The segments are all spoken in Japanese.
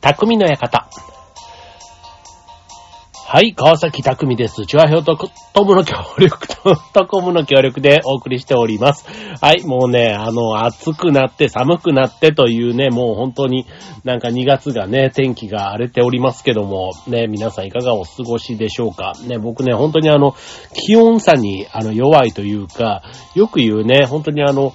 匠の館。はい、川崎匠です。チュアヘオとトムの協力と、トコムの協力でお送りしております。はい、もうね、あの、暑くなって寒くなってというね、もう本当になんか2月がね、天気が荒れておりますけども、ね、皆さんいかがお過ごしでしょうか。ね、僕ね、本当にあの、気温差にあの弱いというか、よく言うね、本当にあの、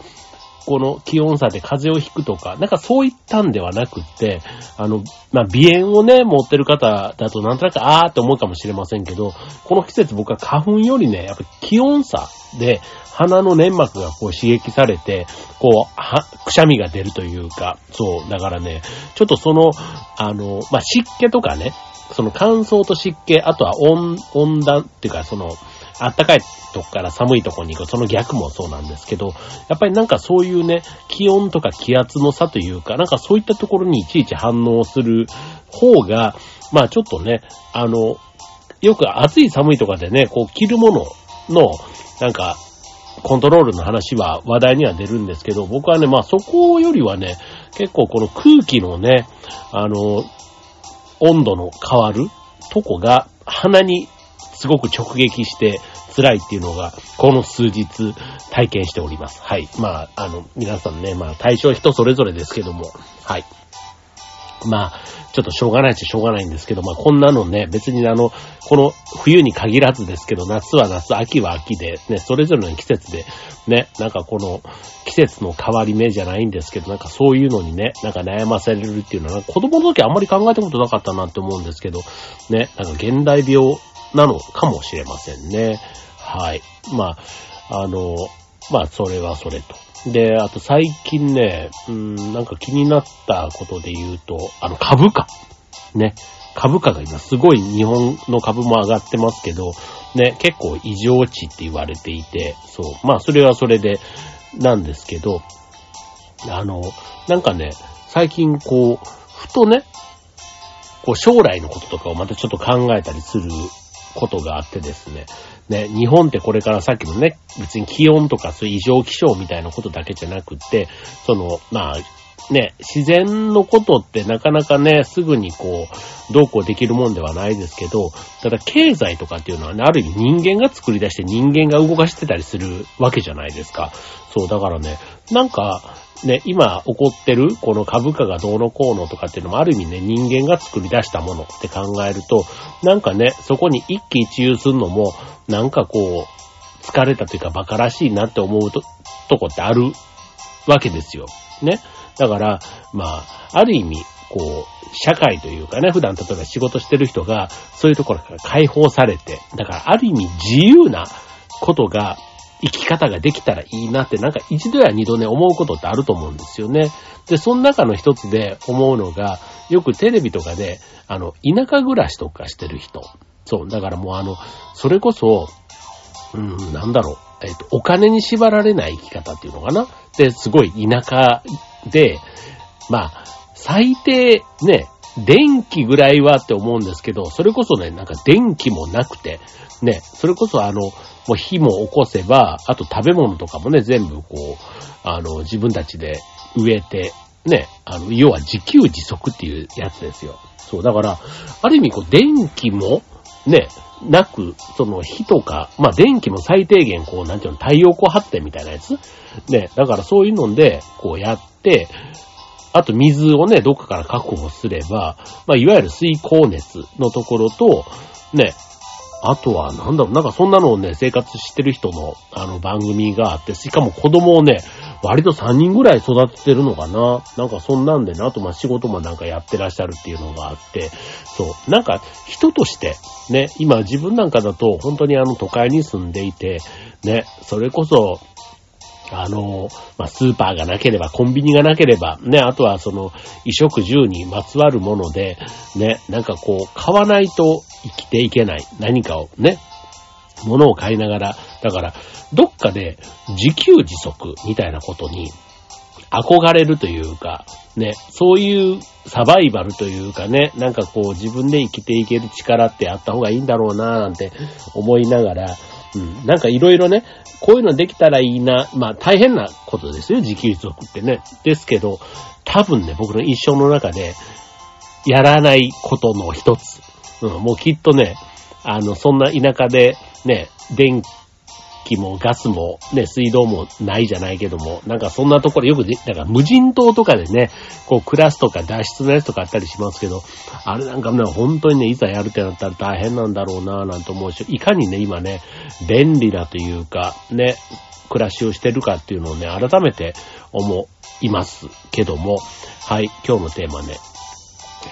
この気温差で風邪をひくとか、なんかそういったんではなくって、あの、まあ、鼻炎をね、持ってる方だとなんとなくあーって思うかもしれませんけど、この季節僕は花粉よりね、やっぱ気温差で鼻の粘膜がこう刺激されて、こう、は、くしゃみが出るというか、そう、だからね、ちょっとその、あの、まあ、湿気とかね、その乾燥と湿気、あとは温、温暖っていうか、その、あったかいとこから寒いとこに行く、その逆もそうなんですけど、やっぱりなんかそういうね、気温とか気圧の差というか、なんかそういったところにいちいち反応する方が、まあちょっとね、あの、よく暑い寒いとかでね、こう着るものの、なんか、コントロールの話は話題には出るんですけど、僕はね、まあそこよりはね、結構この空気のね、あの、温度の変わるとこが鼻にすごく直撃して辛いっていうのが、この数日体験しております。はい。まあ、あの、皆さんね、まあ対象人それぞれですけども、はい。まあ、ちょっとしょうがないっちゃしょうがないんですけど、まあこんなのね、別にあの、この冬に限らずですけど、夏は夏、秋は秋で、ね、それぞれの季節で、ね、なんかこの季節の変わり目じゃないんですけど、なんかそういうのにね、なんか悩まされるっていうのは、子供の時あんまり考えたことなかったなって思うんですけど、ね、なんか現代病なのかもしれませんね。はい。まあ、あの、まあ、それはそれと。で、あと最近ね、うん、なんか気になったことで言うと、あの、株価。ね。株価が今すごい日本の株も上がってますけど、ね、結構異常値って言われていて、そう。まあ、それはそれで、なんですけど、あの、なんかね、最近こう、ふとね、こう将来のこととかをまたちょっと考えたりすることがあってですね。ね、日本ってこれからさっきのね、別に気温とかそういう異常気象みたいなことだけじゃなくって、その、まあ、ね、自然のことってなかなかね、すぐにこう、どうこうできるもんではないですけど、ただ経済とかっていうのはね、ある意味人間が作り出して人間が動かしてたりするわけじゃないですか。そう、だからね、なんか、ね、今起こってるこの株価がどうのこうのとかっていうのもある意味ね、人間が作り出したものって考えると、なんかね、そこに一喜一憂するのも、なんかこう、疲れたというか馬鹿らしいなって思うと、とこってあるわけですよ。ね。だから、まあ、ある意味、こう、社会というかね、普段例えば仕事してる人が、そういうところから解放されて、だからある意味自由なことが、生き方ができたらいいなって、なんか一度や二度ね、思うことってあると思うんですよね。で、その中の一つで思うのが、よくテレビとかで、あの、田舎暮らしとかしてる人。そう、だからもうあの、それこそ、うん、なんだろう。えっ、と、お金に縛られない生き方っていうのかなで、すごい田舎で、まあ、最低ね、電気ぐらいはって思うんですけど、それこそね、なんか電気もなくて、ね、それこそあの、もう火も起こせば、あと食べ物とかもね、全部こう、あの、自分たちで植えて、ね、あの、要は自給自足っていうやつですよ。そう、だから、ある意味こう、電気も、ね、なく、その火とか、まあ電気も最低限こう、なんていうの、太陽光発電みたいなやつ？ね、だからそういうので、こうやって、あと水をね、どっかから確保すれば、まあいわゆる水光熱のところと、ね、あとは、なんだろう、なんかそんなのをね、生活してる人の、あの、番組があって、しかも子供をね、割と3人ぐらい育ててるのかな。なんかそんなんでな、あとま仕事もなんかやってらっしゃるっていうのがあって、そう、なんか人として、ね、今自分なんかだと本当にあの都会に住んでいて、ね、それこそ、あの、まあ、スーパーがなければ、コンビニがなければ、ね、あとはその、衣食住にまつわるもので、ね、なんかこう、買わないと生きていけない。何かをね、物を買いながら、だから、どっかで自給自足みたいなことに憧れるというか、ね、そういうサバイバルというかね、なんかこう自分で生きていける力ってあった方がいいんだろうなぁなんて思いながら、うん、なんかいろいろね、こういうのできたらいいな、まあ大変なことですよ、自給自足ってね。ですけど、多分ね、僕の一生の中で、やらないことの一つ。うん、もうきっとね、あの、そんな田舎で、ね、電気もガスもね、水道もないじゃないけども、なんかそんなところよく、なんか無人島とかでね、こう暮らすとか脱出のやつとかあったりしますけど、あれなんかね、本当にね、いざやるってなったら大変なんだろうなぁなんて思うし、いかにね、今ね、便利なというか、ね、暮らしをしてるかっていうのをね、改めて思いますけども、はい、今日のテーマね、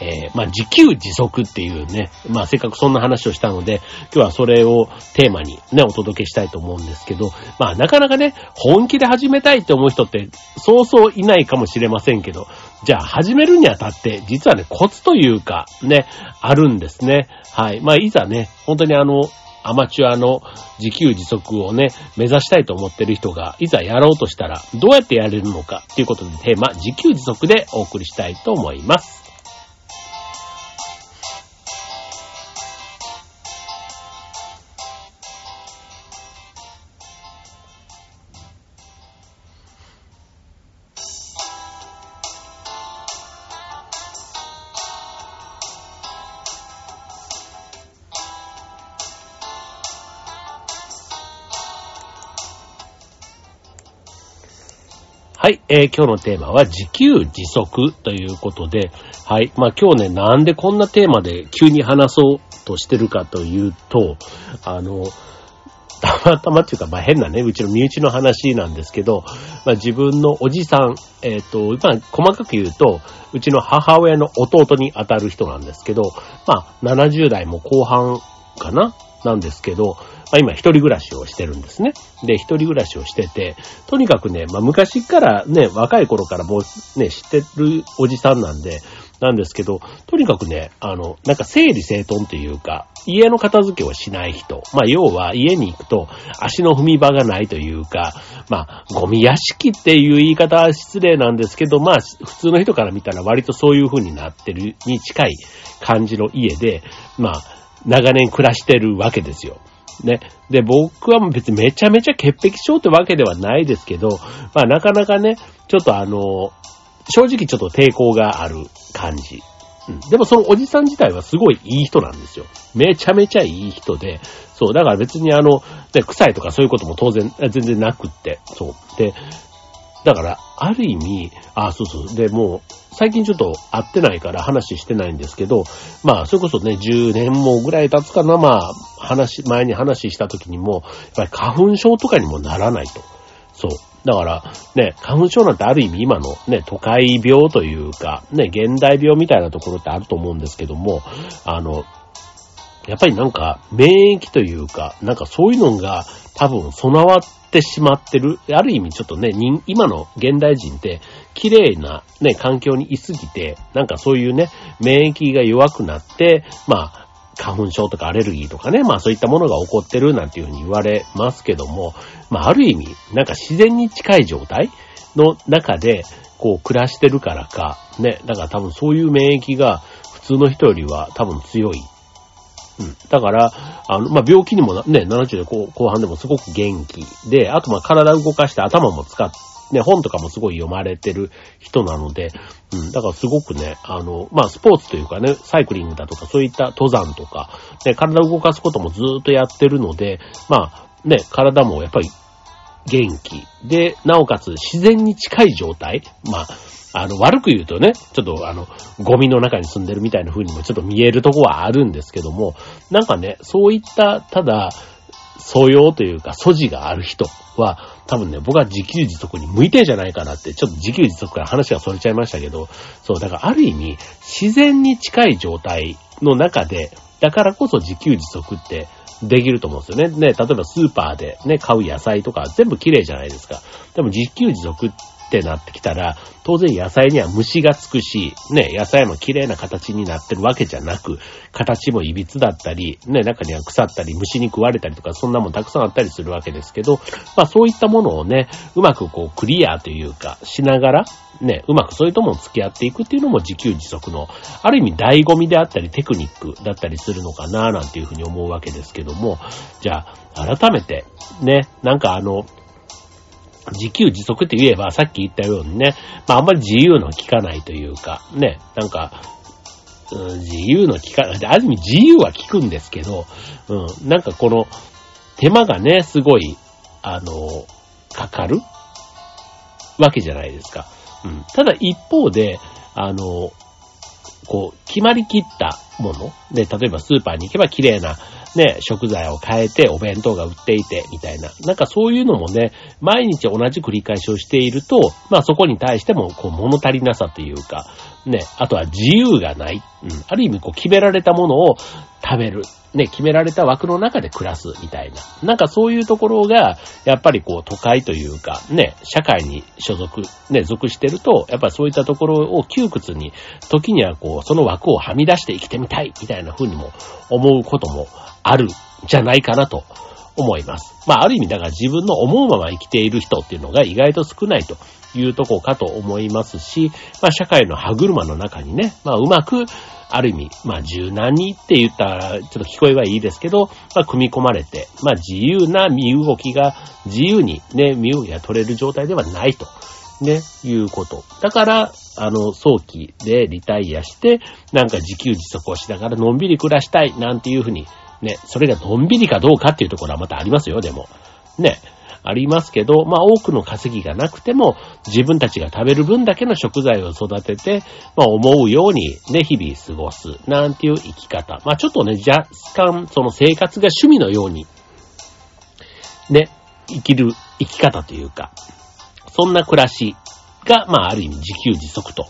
えー、まあ、自給自足っていうね、まあ、せっかくそんな話をしたので、今日はそれをテーマにね、お届けしたいと思うんですけど、まあ、なかなかね、本気で始めたいって思う人って、そうそういないかもしれませんけど、じゃあ、始めるにあたって、実はね、コツというか、ね、あるんですね。はい。まあ、いざね、本当にあの、アマチュアの自給自足をね、目指したいと思ってる人が、いざやろうとしたら、どうやってやれるのかっていうことでテーマ、自給自足でお送りしたいと思います。はい、えー、今日のテーマは自給自足ということで、はい、まあ今日ね、なんでこんなテーマで急に話そうとしてるかというと、あの、たまたまっていうか、まあ変なね、うちの身内の話なんですけど、まあ自分のおじさん、えっ、ー、と、まあ細かく言うと、うちの母親の弟に当たる人なんですけど、まあ70代も後半かななんですけど、まあ、今一人暮らしをしてるんですね。で、一人暮らしをしてて、とにかくね、まあ、昔からね、若い頃からもうね、知ってるおじさんなんで、なんですけど、とにかくね、あの、なんか整理整頓というか、家の片付けをしない人。まあ、要は家に行くと足の踏み場がないというか、まあ、ゴミ屋敷っていう言い方は失礼なんですけど、まあ、普通の人から見たら割とそういう風になってるに近い感じの家で、まあ、長年暮らしてるわけですよ。ね。で、僕は別にめちゃめちゃ潔癖症ってわけではないですけど、まあなかなかね、ちょっとあの、正直ちょっと抵抗がある感じ。うん、でもそのおじさん自体はすごいいい人なんですよ。めちゃめちゃいい人で、そう、だから別にあの、ね、臭いとかそういうことも当然、全然なくって、そう。で、だから、ある意味、あ、そうそう。で、もう、最近ちょっと会ってないから話してないんですけど、まあ、それこそね、10年もぐらい経つかな、まあ、話、前に話した時にも、やっぱり花粉症とかにもならないと。そう。だから、ね、花粉症なんてある意味今のね、都会病というか、ね、現代病みたいなところってあると思うんですけども、あの、やっぱりなんか免疫というか、なんかそういうのが多分備わってしまってる。ある意味ちょっとね、今の現代人って綺麗なね、環境にいすぎて、なんかそういうね、免疫が弱くなって、まあ、花粉症とかアレルギーとかね、まあそういったものが起こってるなんていうふうに言われますけども、まあある意味、なんか自然に近い状態の中で、こう暮らしてるからか、ね、だから多分そういう免疫が普通の人よりは多分強いうん。だから、あの、まあ、病気にもね、70で後半でもすごく元気で、あとま、体動かして頭も使っ、ね、本とかもすごい読まれてる人なので、うん、だからすごくね、あの、まあ、スポーツというかね、サイクリングだとか、そういった登山とか、ね、体を動かすこともずーっとやってるので、まあ、ね、体もやっぱり元気。で、なおかつ自然に近い状態、まあ、あの、悪く言うとね、ちょっとあの、ゴミの中に住んでるみたいな風にもちょっと見えるとこはあるんですけども、なんかね、そういった、ただ、素養というか素地がある人は、多分ね、僕は自給自足に向いてんじゃないかなって、ちょっと自給自足から話が逸れちゃいましたけど、そう、だからある意味、自然に近い状態の中で、だからこそ自給自足ってできると思うんですよね。ね、例えばスーパーでね、買う野菜とか全部綺麗じゃないですか。でも自給自足ってなってきたら、当然野菜には虫がつくし、ね、野菜も綺麗な形になってるわけじゃなく、形も歪だったり、ね、中には腐ったり、虫に食われたりとか、そんなもんたくさんあったりするわけですけど、まあそういったものをね、うまくこうクリアというか、しながら、ね、うまくそういうとも付き合っていくっていうのも自給自足の、ある意味醍醐味であったりテクニックだったりするのかななんていうふうに思うわけですけども、じゃあ、改めて、ね、なんかあの、自給自足って言えば、さっき言ったようにね、まああんまり自由の効かないというか、ね、なんか、うん、自由の効かない、ある意味自由は効くんですけど、うん、なんかこの、手間がね、すごい、あの、かかるわけじゃないですか。うん。ただ一方で、あの、こう、決まりきったもので、例えばスーパーに行けば綺麗なね、食材を変えてお弁当が売っていて、みたいな。なんかそういうのもね、毎日同じ繰り返しをしていると、まあそこに対しても、こう、物足りなさというか、ね、あとは自由がない。うん。ある意味、こう、決められたものを食べる。ね、決められた枠の中で暮らすみたいな。なんかそういうところが、やっぱりこう都会というか、ね、社会に所属、ね、属してると、やっぱそういったところを窮屈に、時にはこう、その枠をはみ出して生きてみたい、みたいな風にも思うこともあるじゃないかなと思います。まあ、ある意味だから自分の思うまま生きている人っていうのが意外と少ないというとこかと思いますし、まあ、社会の歯車の中にね、まあ、うまく、ある意味、まあ、柔軟にって言ったら、ちょっと聞こえはいいですけど、まあ、組み込まれて、まあ、自由な身動きが、自由にね、身動きが取れる状態ではないと。ね、いうこと。だから、あの、早期でリタイアして、なんか自給自足をしながらのんびり暮らしたい、なんていうふうにね、それがのんびりかどうかっていうところはまたありますよ、でも。ね。ありますけど、まあ多くの稼ぎがなくても、自分たちが食べる分だけの食材を育てて、まあ思うようにね、日々過ごす、なんていう生き方。まあちょっとね、若干、その生活が趣味のように、ね、生きる生き方というか、そんな暮らしが、まあある意味自給自足と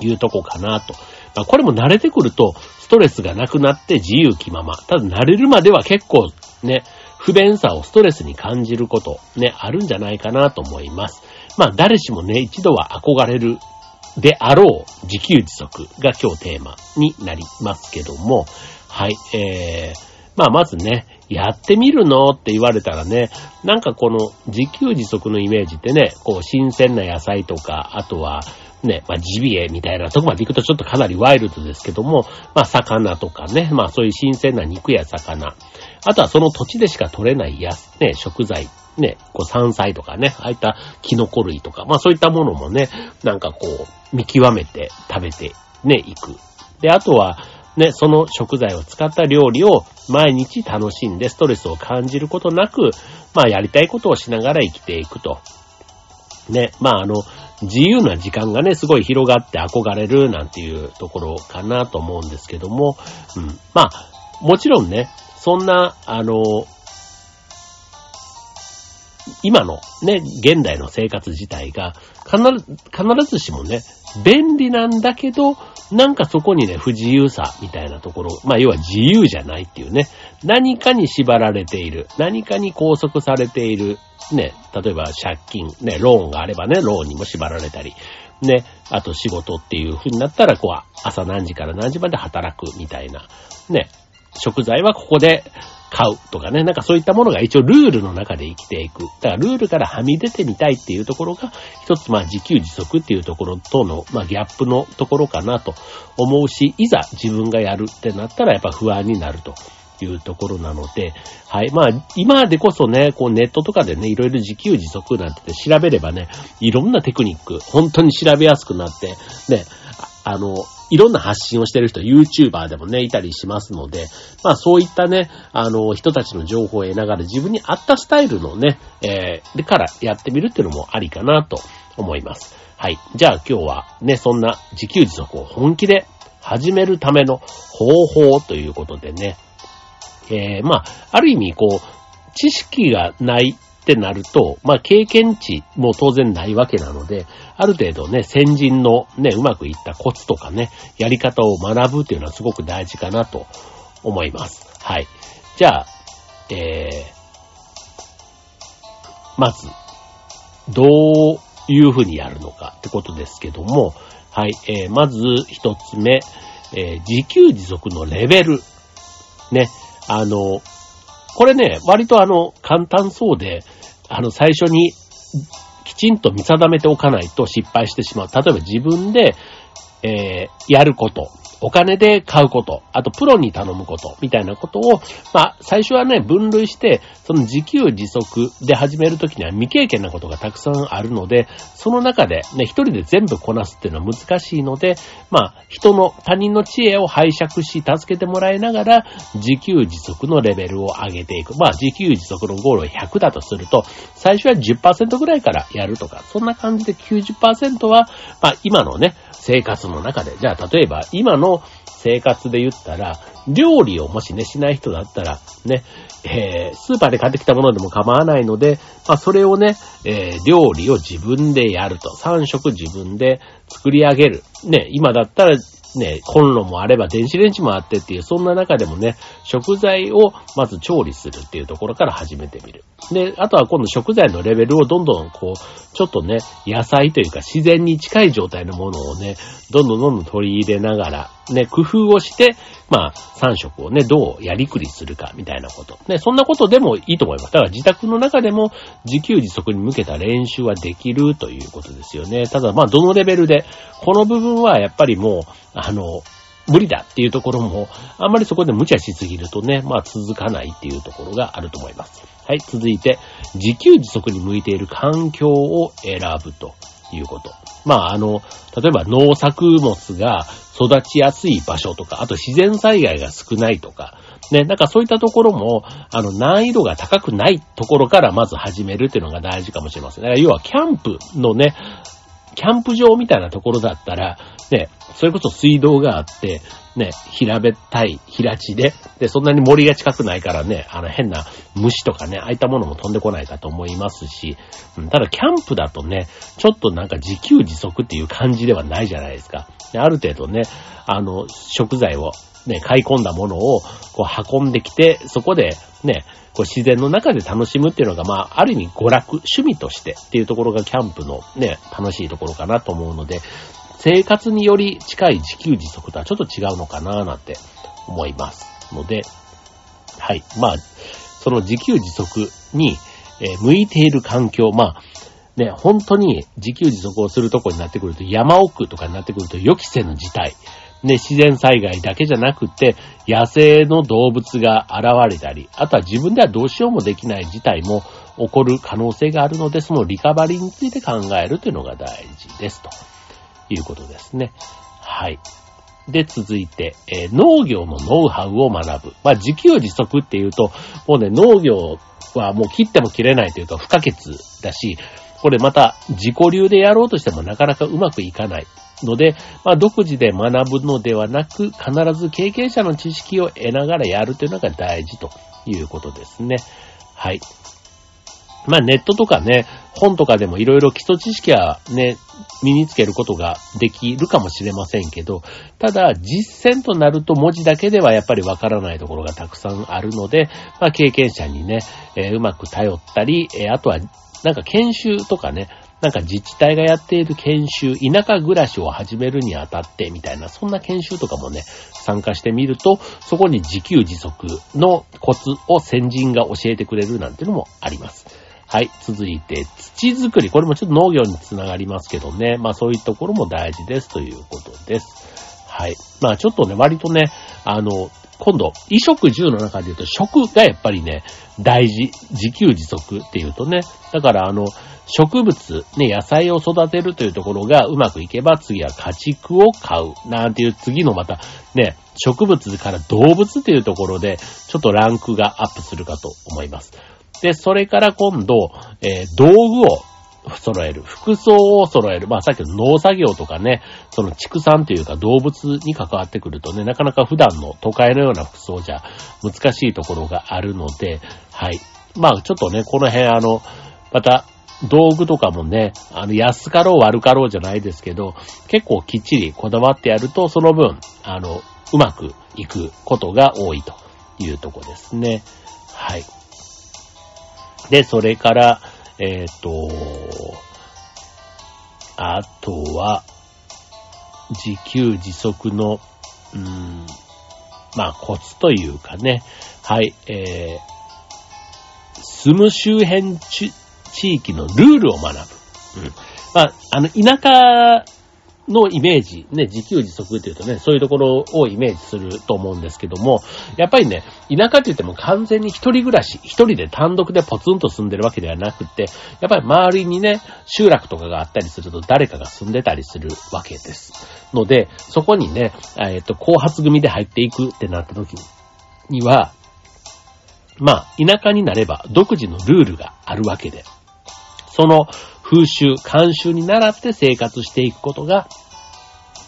いうとこかなと。まあこれも慣れてくると、ストレスがなくなって自由気まま。ただ慣れるまでは結構ね、不便さをストレスに感じること、ね、あるんじゃないかなと思います。まあ誰しもね、一度は憧れるであろう自給自足が今日テーマになりますけども、はい、えー、まあまずね、やってみるのって言われたらね、なんかこの自給自足のイメージってね、こう新鮮な野菜とか、あとはね、まあ、ジビエみたいなとこまで行くとちょっとかなりワイルドですけども、まあ、魚とかね、まあ、そういう新鮮な肉や魚、あとはその土地でしか取れないや、ね、食材、ね、こう山菜とかね、ああいったキノコ類とか、まあそういったものもね、なんかこう、見極めて食べてね、いく。で、あとは、ね、その食材を使った料理を毎日楽しんでストレスを感じることなく、まあやりたいことをしながら生きていくと。ね、まああの、自由な時間がね、すごい広がって憧れるなんていうところかなと思うんですけども、うん。まあ、もちろんね、そんな、あの、今のね、現代の生活自体が、必ず、必ずしもね、便利なんだけど、なんかそこにね、不自由さみたいなところ、まあ要は自由じゃないっていうね、何かに縛られている、何かに拘束されている、ね、例えば借金、ね、ローンがあればね、ローンにも縛られたり、ね、あと仕事っていう風になったら、こう、朝何時から何時まで働くみたいな、ね、食材はここで買うとかね、なんかそういったものが一応ルールの中で生きていく。だからルールからはみ出てみたいっていうところが、一つまあ自給自足っていうところとの、まあギャップのところかなと思うし、いざ自分がやるってなったらやっぱ不安になると。いうところなので、はい。まあ、今でこそね、こうネットとかでね、いろいろ自給自足なんて調べればね、いろんなテクニック、本当に調べやすくなって、ね、あの、いろんな発信をしてる人、YouTuber でもね、いたりしますので、まあそういったね、あの、人たちの情報を得ながら自分に合ったスタイルのね、えー、でからやってみるっていうのもありかなと思います。はい。じゃあ今日はね、そんな自給自足を本気で始めるための方法ということでね、えー、まあ、ある意味こう、知識がないってなると、まあ経験値も当然ないわけなので、ある程度ね、先人のね、うまくいったコツとかね、やり方を学ぶっていうのはすごく大事かなと思います。はい。じゃあ、えー、まず、どういうふうにやるのかってことですけども、はい、えー、まず一つ目、えー、自給自足のレベル。ね、あの、これね、割とあの、簡単そうで、あの、最初にきちんと見定めておかないと失敗してしまう。例えば自分で、えー、やること。お金で買うこと、あとプロに頼むこと、みたいなことを、まあ、最初はね、分類して、その自給自足で始めるときには未経験なことがたくさんあるので、その中でね、一人で全部こなすっていうのは難しいので、まあ、人の、他人の知恵を拝借し、助けてもらいながら、自給自足のレベルを上げていく。まあ、自給自足のゴールを100だとすると、最初は10%ぐらいからやるとか、そんな感じで90%は、まあ、今のね、生活の中で、じゃあ例えば今の生活で言ったら、料理をもしね、しない人だったら、ね、えー、スーパーで買ってきたものでも構わないので、まあ、それをね、えー、料理を自分でやると。3食自分で作り上げる。ね、今だったらね、コンロもあれば電子レンジもあってっていう、そんな中でもね、食材をまず調理するっていうところから始めてみる。で、あとは今度食材のレベルをどんどんこう、ちょっとね、野菜というか自然に近い状態のものをね、どんどんどんどん取り入れながら、ね、工夫をして、まあ、3食をね、どうやりくりするか、みたいなこと。ね、そんなことでもいいと思います。だから自宅の中でも自給自足に向けた練習はできるということですよね。ただ、まあ、どのレベルで、この部分はやっぱりもう、あの、無理だっていうところも、あんまりそこで無茶しすぎるとね、まあ続かないっていうところがあると思います。はい、続いて、自給自足に向いている環境を選ぶということ。まああの、例えば農作物が育ちやすい場所とか、あと自然災害が少ないとか、ね、なんかそういったところも、あの、難易度が高くないところからまず始めるっていうのが大事かもしれません。だから。要はキャンプのね、キャンプ場みたいなところだったら、ね、それこそ水道があって、ね、平べったい平地で、で、そんなに森が近くないからね、あの変な虫とかね、ああいったものも飛んでこないかと思いますし、うん、ただキャンプだとね、ちょっとなんか自給自足っていう感じではないじゃないですか。ある程度ね、あの、食材をね、買い込んだものをこう運んできて、そこでね、こう自然の中で楽しむっていうのが、まあ、ある意味娯楽、趣味としてっていうところがキャンプのね、楽しいところかなと思うので、生活により近い自給自足とはちょっと違うのかななんて思います。ので、はい。まあ、その自給自足に、え、向いている環境、まあ、ね、本当に自給自足をするとこになってくると、山奥とかになってくると予期せぬ事態。ね、自然災害だけじゃなくて、野生の動物が現れたり、あとは自分ではどうしようもできない事態も起こる可能性があるので、そのリカバリーについて考えるというのが大事ですということですね。はい。で、続いて、えー、農業のノウハウを学ぶ。まあ、自給自足っていうと、もうね、農業はもう切っても切れないというか不可欠だし、これまた自己流でやろうとしてもなかなかうまくいかない。ので、まあ、独自で学ぶのではなく、必ず経験者の知識を得ながらやるというのが大事ということですね。はい。まあ、ネットとかね、本とかでもいろいろ基礎知識はね、身につけることができるかもしれませんけど、ただ、実践となると文字だけではやっぱりわからないところがたくさんあるので、まあ、経験者にね、えー、うまく頼ったり、えー、あとは、なんか研修とかね、なんか自治体がやっている研修、田舎暮らしを始めるにあたってみたいな、そんな研修とかもね、参加してみると、そこに自給自足のコツを先人が教えてくれるなんていうのもあります。はい。続いて、土作り。これもちょっと農業につながりますけどね。まあそういうところも大事ですということです。はい。まあちょっとね、割とね、あの、今度、衣食住の中で言うと食がやっぱりね、大事。自給自足っていうとね。だからあの、植物、ね、野菜を育てるというところがうまくいけば次は家畜を飼う。なんていう次のまた、ね、植物から動物っていうところで、ちょっとランクがアップするかと思います。で、それから今度、えー、道具を揃える。服装を揃える。まあさっきの農作業とかね、その畜産というか動物に関わってくるとね、なかなか普段の都会のような服装じゃ難しいところがあるので、はい。まあちょっとね、この辺あの、また道具とかもね、あの、安かろう悪かろうじゃないですけど、結構きっちりこだわってやると、その分、あの、うまくいくことが多いというとこですね。はい。で、それから、えっ、ー、と、あとは、自給自足の、うん、まあ、コツというかね、はい、えー、住む周辺地域のルールを学ぶ。うん。まあ、あの、田舎のイメージ、ね、自給自足っていうとね、そういうところをイメージすると思うんですけども、やっぱりね、田舎って言っても完全に一人暮らし、一人で単独でポツンと住んでるわけではなくて、やっぱり周りにね、集落とかがあったりすると誰かが住んでたりするわけです。ので、そこにね、えっ、と、後発組で入っていくってなった時には、まあ、田舎になれば独自のルールがあるわけで、その風習、慣習に倣って生活していくことが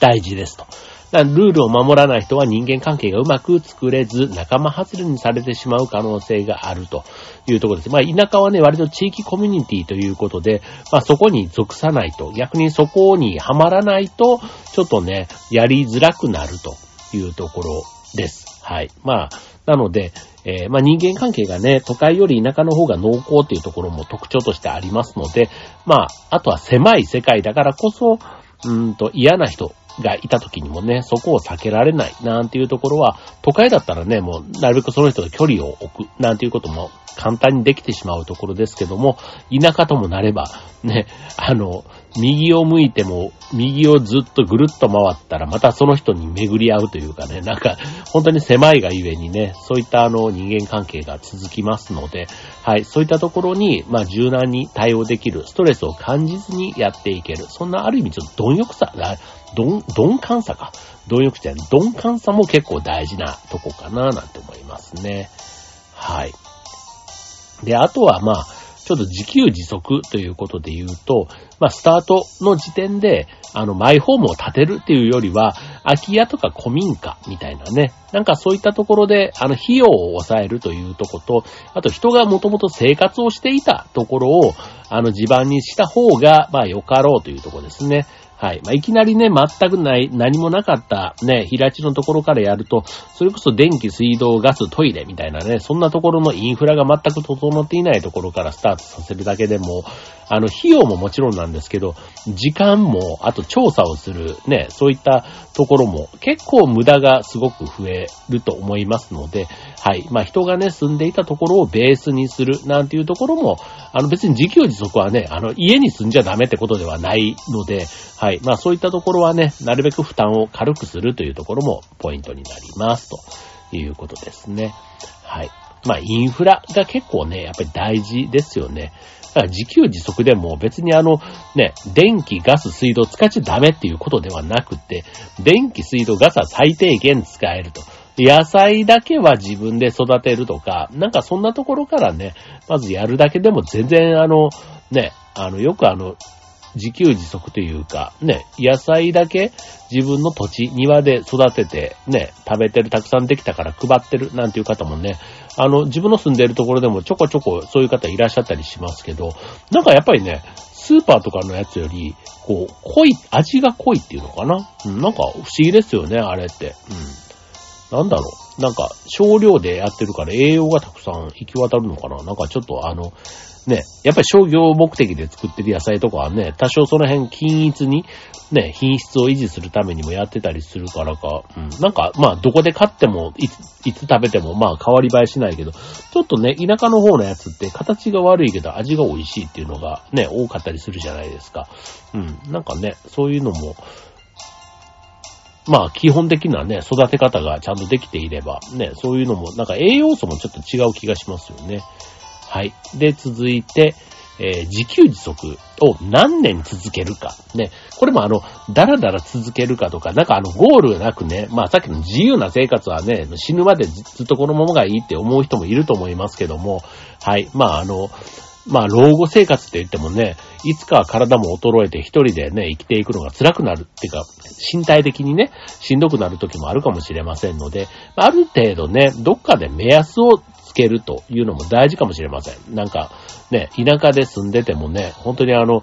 大事ですと。ルールを守らない人は人間関係がうまく作れず、仲間外れにされてしまう可能性があるというところです。まあ、田舎はね、割と地域コミュニティということで、まあ、そこに属さないと、逆にそこにはまらないと、ちょっとね、やりづらくなるというところです。はい。まあ、なので、えー、まあ、人間関係がね、都会より田舎の方が濃厚っていうところも特徴としてありますので、まあ、あとは狭い世界だからこそ、うんと嫌な人がいた時にもね、そこを避けられないなんていうところは、都会だったらね、もうなるべくその人と距離を置くなんていうことも簡単にできてしまうところですけども、田舎ともなれば、ね、あの、右を向いても、右をずっとぐるっと回ったら、またその人に巡り合うというかね、なんか、本当に狭いがゆえにね、そういったあの人間関係が続きますので、はい、そういったところに、まあ柔軟に対応できる、ストレスを感じずにやっていける、そんなある意味ちょっと貪欲さが、鈍、鈍感さか。貪欲じゃない、鈍感さも結構大事なとこかな、なんて思いますね。はい。で、あとはまあ、ちょっと自給自足ということで言うと、まあ、スタートの時点で、あの、マイホームを建てるっていうよりは、空き家とか古民家みたいなね、なんかそういったところで、あの、費用を抑えるというとこと、あと人がもともと生活をしていたところを、あの、地盤にした方が、まあ、よかろうというとこですね。はい。まあ、いきなりね、全くない、何もなかったね、平地のところからやると、それこそ電気、水道、ガス、トイレみたいなね、そんなところのインフラが全く整っていないところからスタートさせるだけでも、あの、費用ももちろんなんですけど、時間も、あと調査をする、ね、そういったところも結構無駄がすごく増えると思いますので、はい。まあ、人がね、住んでいたところをベースにする、なんていうところも、あの、別に自給自足はね、あの、家に住んじゃダメってことではないので、はい。まあ、そういったところはね、なるべく負担を軽くするというところもポイントになります、ということですね。はい。まあ、インフラが結構ね、やっぱり大事ですよね。だから自給自足でも別にあの、ね、電気、ガス、水道使っちゃダメっていうことではなくて、電気、水道、ガスは最低限使えると。野菜だけは自分で育てるとか、なんかそんなところからね、まずやるだけでも全然あの、ね、あの、よくあの、自給自足というか、ね、野菜だけ自分の土地、庭で育てて、ね、食べてる、たくさんできたから配ってるなんていう方もね、あの、自分の住んでいるところでもちょこちょこそういう方いらっしゃったりしますけど、なんかやっぱりね、スーパーとかのやつより、こう、濃い、味が濃いっていうのかな？うん、なんか不思議ですよね、あれって。うん。なんだろう？なんか、少量でやってるから栄養がたくさん行き渡るのかな？なんかちょっとあの、ね、やっぱり商業目的で作ってる野菜とかはね、多少その辺均一に、ね、品質を維持するためにもやってたりするからか、うん、なんか、まあ、どこで買っても、いつ、いつ食べても、まあ、変わり映えしないけど、ちょっとね、田舎の方のやつって形が悪いけど味が美味しいっていうのがね、多かったりするじゃないですか。うん、なんかね、そういうのも、まあ、基本的なね、育て方がちゃんとできていれば、ね、そういうのも、なんか栄養素もちょっと違う気がしますよね。はい。で、続いて、えー、自給自足を何年続けるか。ね。これもあの、だらだら続けるかとか、なんかあの、ゴールがなくね、まあさっきの自由な生活はね、死ぬまでずっとこのままがいいって思う人もいると思いますけども、はい。まああの、まあ老後生活って言ってもね、いつかは体も衰えて一人でね、生きていくのが辛くなるっていうか、身体的にね、しんどくなる時もあるかもしれませんので、ある程度ね、どっかで目安をつけるというのも大事かもしれません。なんか、ね、田舎で住んでてもね、本当にあの、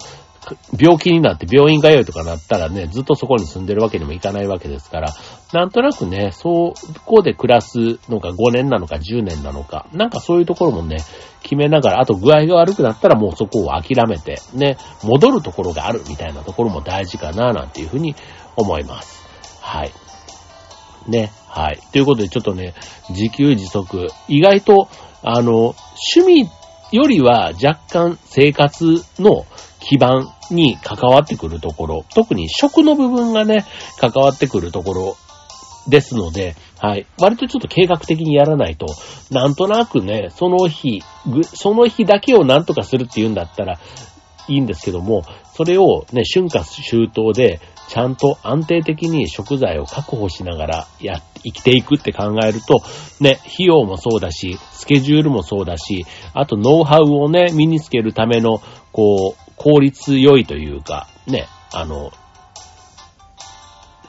病気になって病院通いとかなったらね、ずっとそこに住んでるわけにもいかないわけですから、なんとなくね、そこで暮らすのか5年なのか10年なのか、なんかそういうところもね、決めながら、あと具合が悪くなったらもうそこを諦めて、ね、戻るところがあるみたいなところも大事かな、なんていうふうに思います。はい。ね。はい。ということで、ちょっとね、自給自足、意外と、あの、趣味よりは若干生活の基盤に関わってくるところ、特に食の部分がね、関わってくるところですので、はい。割とちょっと計画的にやらないと、なんとなくね、その日、その日だけをなんとかするっていうんだったらいいんですけども、それをね、春夏秋冬で、ちゃんと安定的に食材を確保しながらや、生きていくって考えると、ね、費用もそうだし、スケジュールもそうだし、あとノウハウをね、身につけるための、こう、効率良いというか、ね、あの、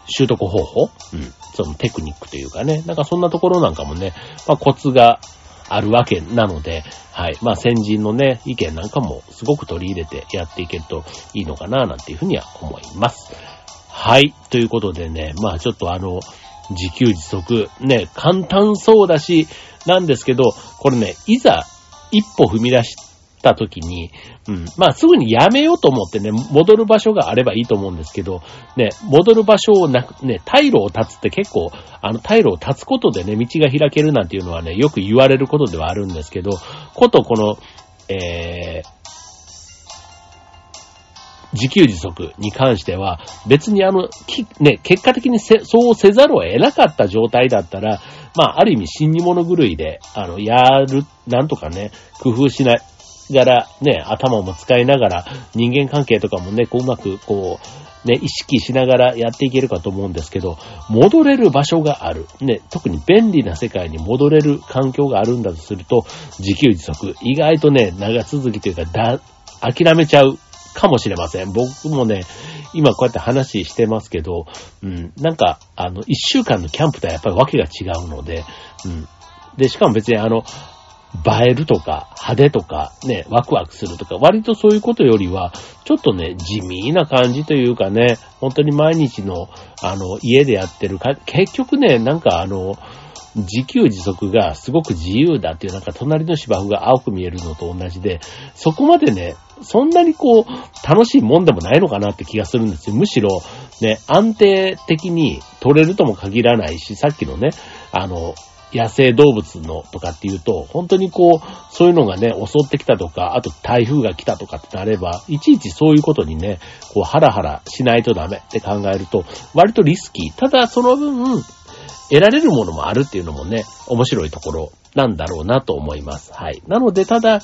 習得方法うん。そのテクニックというかね。なんかそんなところなんかもね、まあコツがあるわけなので、はい。まあ先人のね、意見なんかもすごく取り入れてやっていけるといいのかな、なんていうふうには思います。はい。ということでね、まあちょっとあの、自給自足、ね、簡単そうだし、なんですけど、これね、いざ一歩踏み出した時に、うん。まあ、すぐにやめようと思ってね、戻る場所があればいいと思うんですけど、ね、戻る場所をなく、ね、退路を立つって結構、あの、退路を立つことでね、道が開けるなんていうのはね、よく言われることではあるんですけど、ことこの、えー、自給自足に関しては、別にあの、ね、結果的にせそうせざるを得なかった状態だったら、まあ、ある意味、死に物狂いで、あの、やる、なんとかね、工夫しない、がら、ね、頭も使いながら、人間関係とかもね、こううまく、こう、ね、意識しながらやっていけるかと思うんですけど、戻れる場所がある。ね、特に便利な世界に戻れる環境があるんだとすると、自給自足、意外とね、長続きというか、だ、諦めちゃうかもしれません。僕もね、今こうやって話してますけど、うん、なんか、あの、一週間のキャンプとはやっぱりわけが違うので、うん。で、しかも別にあの、映えるとか、派手とか、ね、ワクワクするとか、割とそういうことよりは、ちょっとね、地味な感じというかね、本当に毎日の、あの、家でやってるか、結局ね、なんかあの、自給自足がすごく自由だっていう、なんか隣の芝生が青く見えるのと同じで、そこまでね、そんなにこう、楽しいもんでもないのかなって気がするんですよ。むしろ、ね、安定的に取れるとも限らないし、さっきのね、あの、野生動物のとかっていうと、本当にこう、そういうのがね、襲ってきたとか、あと台風が来たとかってなれば、いちいちそういうことにね、こう、ハラハラしないとダメって考えると、割とリスキー。ただ、その分、得られるものもあるっていうのもね、面白いところなんだろうなと思います。はい。なので、ただ、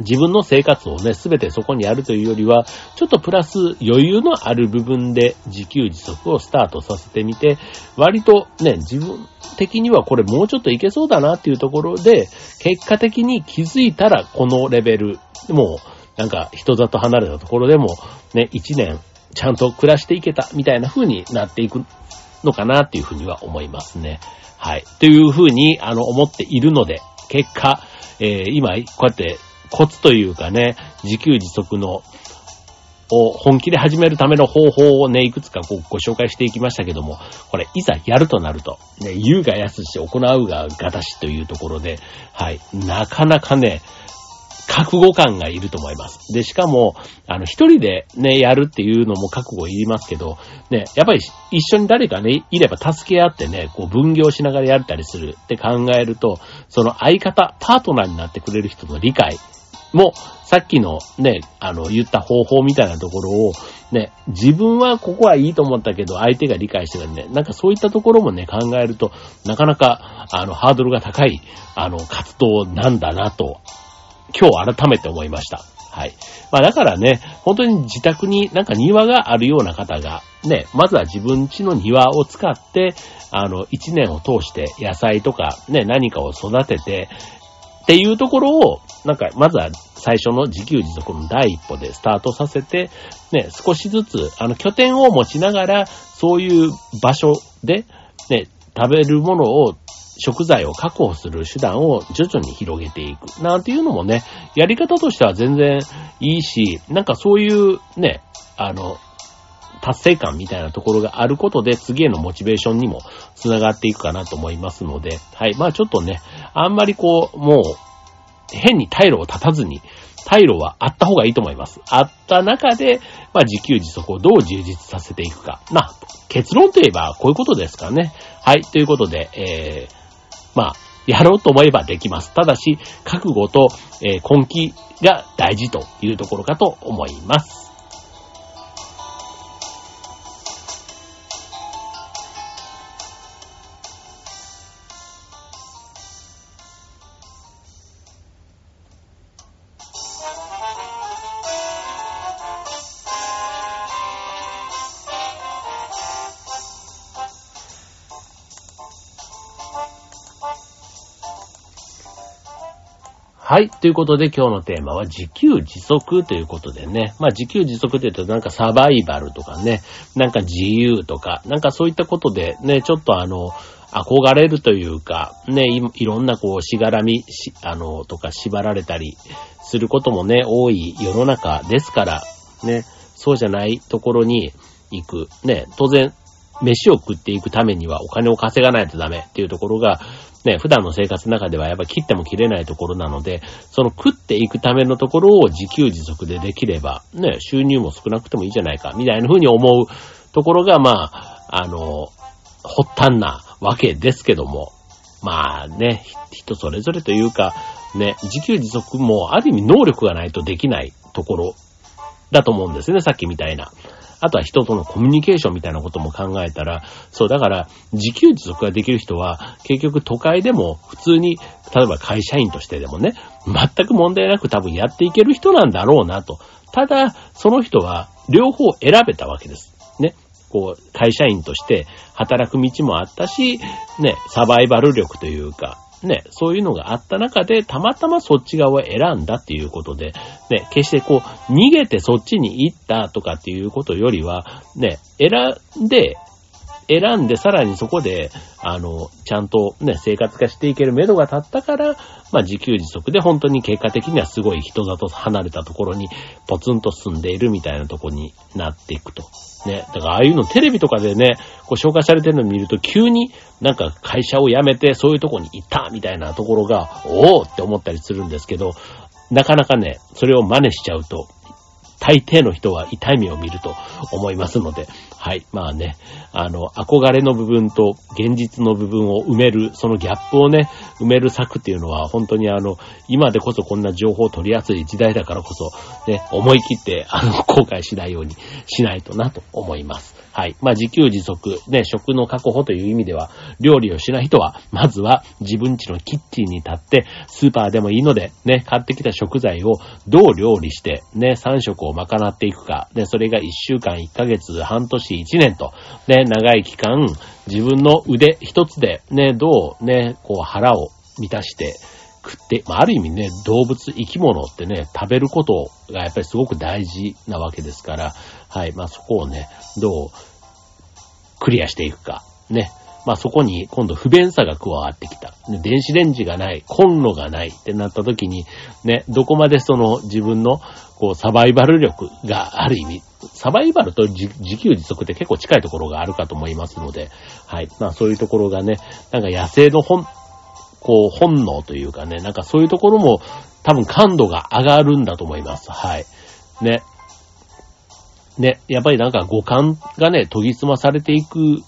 自分の生活をね、すべてそこにやるというよりは、ちょっとプラス余裕のある部分で自給自足をスタートさせてみて、割とね、自分的にはこれもうちょっといけそうだなっていうところで、結果的に気づいたらこのレベル、もうなんか人里離れたところでもね、一年ちゃんと暮らしていけたみたいな風になっていくのかなっていう風には思いますね。はい。という風に、あの、思っているので、結果、えー、今、こうやってコツというかね、自給自足の、を本気で始めるための方法をね、いくつかごご紹介していきましたけども、これ、いざやるとなると、ね、言うが安し、行うがガタしというところで、はい、なかなかね、覚悟感がいると思います。で、しかも、あの、一人でね、やるっていうのも覚悟いりますけど、ね、やっぱり一緒に誰かね、いれば助け合ってね、こう分業しながらやったりするって考えると、その相方、パートナーになってくれる人の理解、もう、さっきのね、あの、言った方法みたいなところを、ね、自分はここはいいと思ったけど、相手が理解してるんで、なんかそういったところもね、考えると、なかなか、あの、ハードルが高い、あの、活動なんだなと、今日改めて思いました。はい。まあだからね、本当に自宅になんか庭があるような方が、ね、まずは自分家の庭を使って、あの、一年を通して野菜とかね、何かを育てて、っていうところを、なんか、まずは最初の自給自足の第一歩でスタートさせて、ね、少しずつ、あの、拠点を持ちながら、そういう場所で、ね、食べるものを、食材を確保する手段を徐々に広げていく。なんていうのもね、やり方としては全然いいし、なんかそういうね、あの、達成感みたいなところがあることで次へのモチベーションにも繋がっていくかなと思いますので、はい。まあちょっとね、あんまりこう、もう、変に退路を立たずに、退路はあった方がいいと思います。あった中で、まあ自給自足をどう充実させていくか。まあ、結論といえばこういうことですかね。はい。ということで、えー、まあ、やろうと思えばできます。ただし、覚悟と、えー、根気が大事というところかと思います。はい。ということで今日のテーマは自給自足ということでね。まあ自給自足って言うとなんかサバイバルとかね、なんか自由とか、なんかそういったことでね、ちょっとあの、憧れるというか、ね、いいろんなこう、しがらみ、し、あの、とか縛られたりすることもね、多い世の中ですから、ね、そうじゃないところに行く。ね、当然、飯を食っていくためにはお金を稼がないとダメっていうところが、ね、普段の生活の中ではやっぱ切っても切れないところなので、その食っていくためのところを自給自足でできれば、ね、収入も少なくてもいいじゃないか、みたいな風に思うところが、まあ、あの、発端なわけですけども、まあね、人それぞれというか、ね、自給自足もある意味能力がないとできないところだと思うんですね、さっきみたいな。あとは人とのコミュニケーションみたいなことも考えたら、そう、だから自給自足ができる人は、結局都会でも普通に、例えば会社員としてでもね、全く問題なく多分やっていける人なんだろうなと。ただ、その人は両方選べたわけです。ね。こう、会社員として働く道もあったし、ね、サバイバル力というか、ね、そういうのがあった中で、たまたまそっち側を選んだっていうことで、ね、決してこう、逃げてそっちに行ったとかっていうことよりは、ね、選んで、選んでさらにそこで、あの、ちゃんとね、生活化していける目処が立ったから、まあ自給自足で本当に結果的にはすごい人里離れたところにポツンと住んでいるみたいなとこになっていくと。ね。だからああいうのテレビとかでね、こう紹介されてるのを見ると急になんか会社を辞めてそういうとこに行ったみたいなところが、おおって思ったりするんですけど、なかなかね、それを真似しちゃうと、大抵の人は痛い目を見ると思いますので、はい。まあね、あの、憧れの部分と現実の部分を埋める、そのギャップをね、埋める策っていうのは、本当にあの、今でこそこんな情報を取りやすい時代だからこそ、ね、思い切って、あの、後悔しないようにしないとなと思います。はい。まあ、自給自足、ね、食の確保という意味では、料理をしない人は、まずは自分家のキッチンに立って、スーパーでもいいので、ね、買ってきた食材をどう料理して、ね、3食を賄っていくか、ね、それが1週間、1ヶ月、半年、1年と、ね、長い期間、自分の腕一つで、ね、どう、ね、こう腹を満たして、食って、まあ、ある意味ね、動物、生き物ってね、食べることがやっぱりすごく大事なわけですから、はい、まあ、そこをね、どうクリアしていくか、ね。まあそこに今度不便さが加わってきた。電子レンジがない、コンロがないってなった時に、ね、どこまでその自分のこうサバイバル力がある意味、サバイバルと自給自足って結構近いところがあるかと思いますので、はい。まあそういうところがね、なんか野生の本、こう本能というかね、なんかそういうところも多分感度が上がるんだと思います。はい。ね。ね、やっぱりなんか五感がね、研ぎ澄まされていく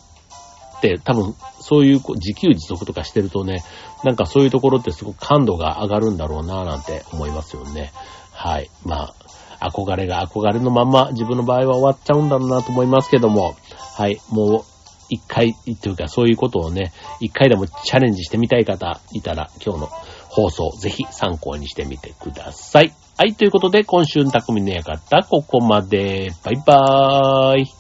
って多分そういう自給自足とかしてるとね、なんかそういうところってすごく感度が上がるんだろうななんて思いますよね。はい。まあ、憧れが憧れのまま自分の場合は終わっちゃうんだろうなと思いますけども、はい。もう一回、というかそういうことをね、一回でもチャレンジしてみたい方いたら今日の放送ぜひ参考にしてみてください。はい、ということで、今週の匠の館、ここまで。バイバーイ。